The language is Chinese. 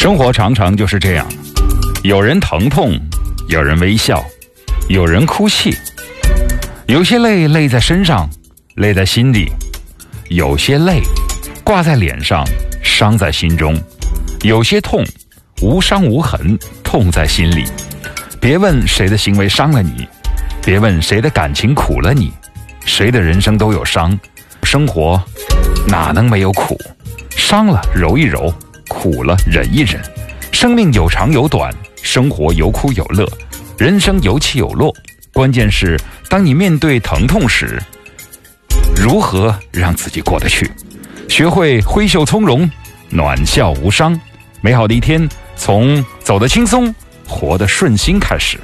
生活常常就是这样，有人疼痛，有人微笑，有人哭泣。有些泪泪在身上，泪在心里；有些泪挂在脸上，伤在心中；有些痛无伤无痕，痛在心里。别问谁的行为伤了你，别问谁的感情苦了你，谁的人生都有伤，生活哪能没有苦？伤了揉一揉。苦了，忍一忍。生命有长有短，生活有苦有乐，人生有起有落。关键是，当你面对疼痛时，如何让自己过得去？学会挥袖从容，暖笑无伤。美好的一天，从走得轻松、活得顺心开始。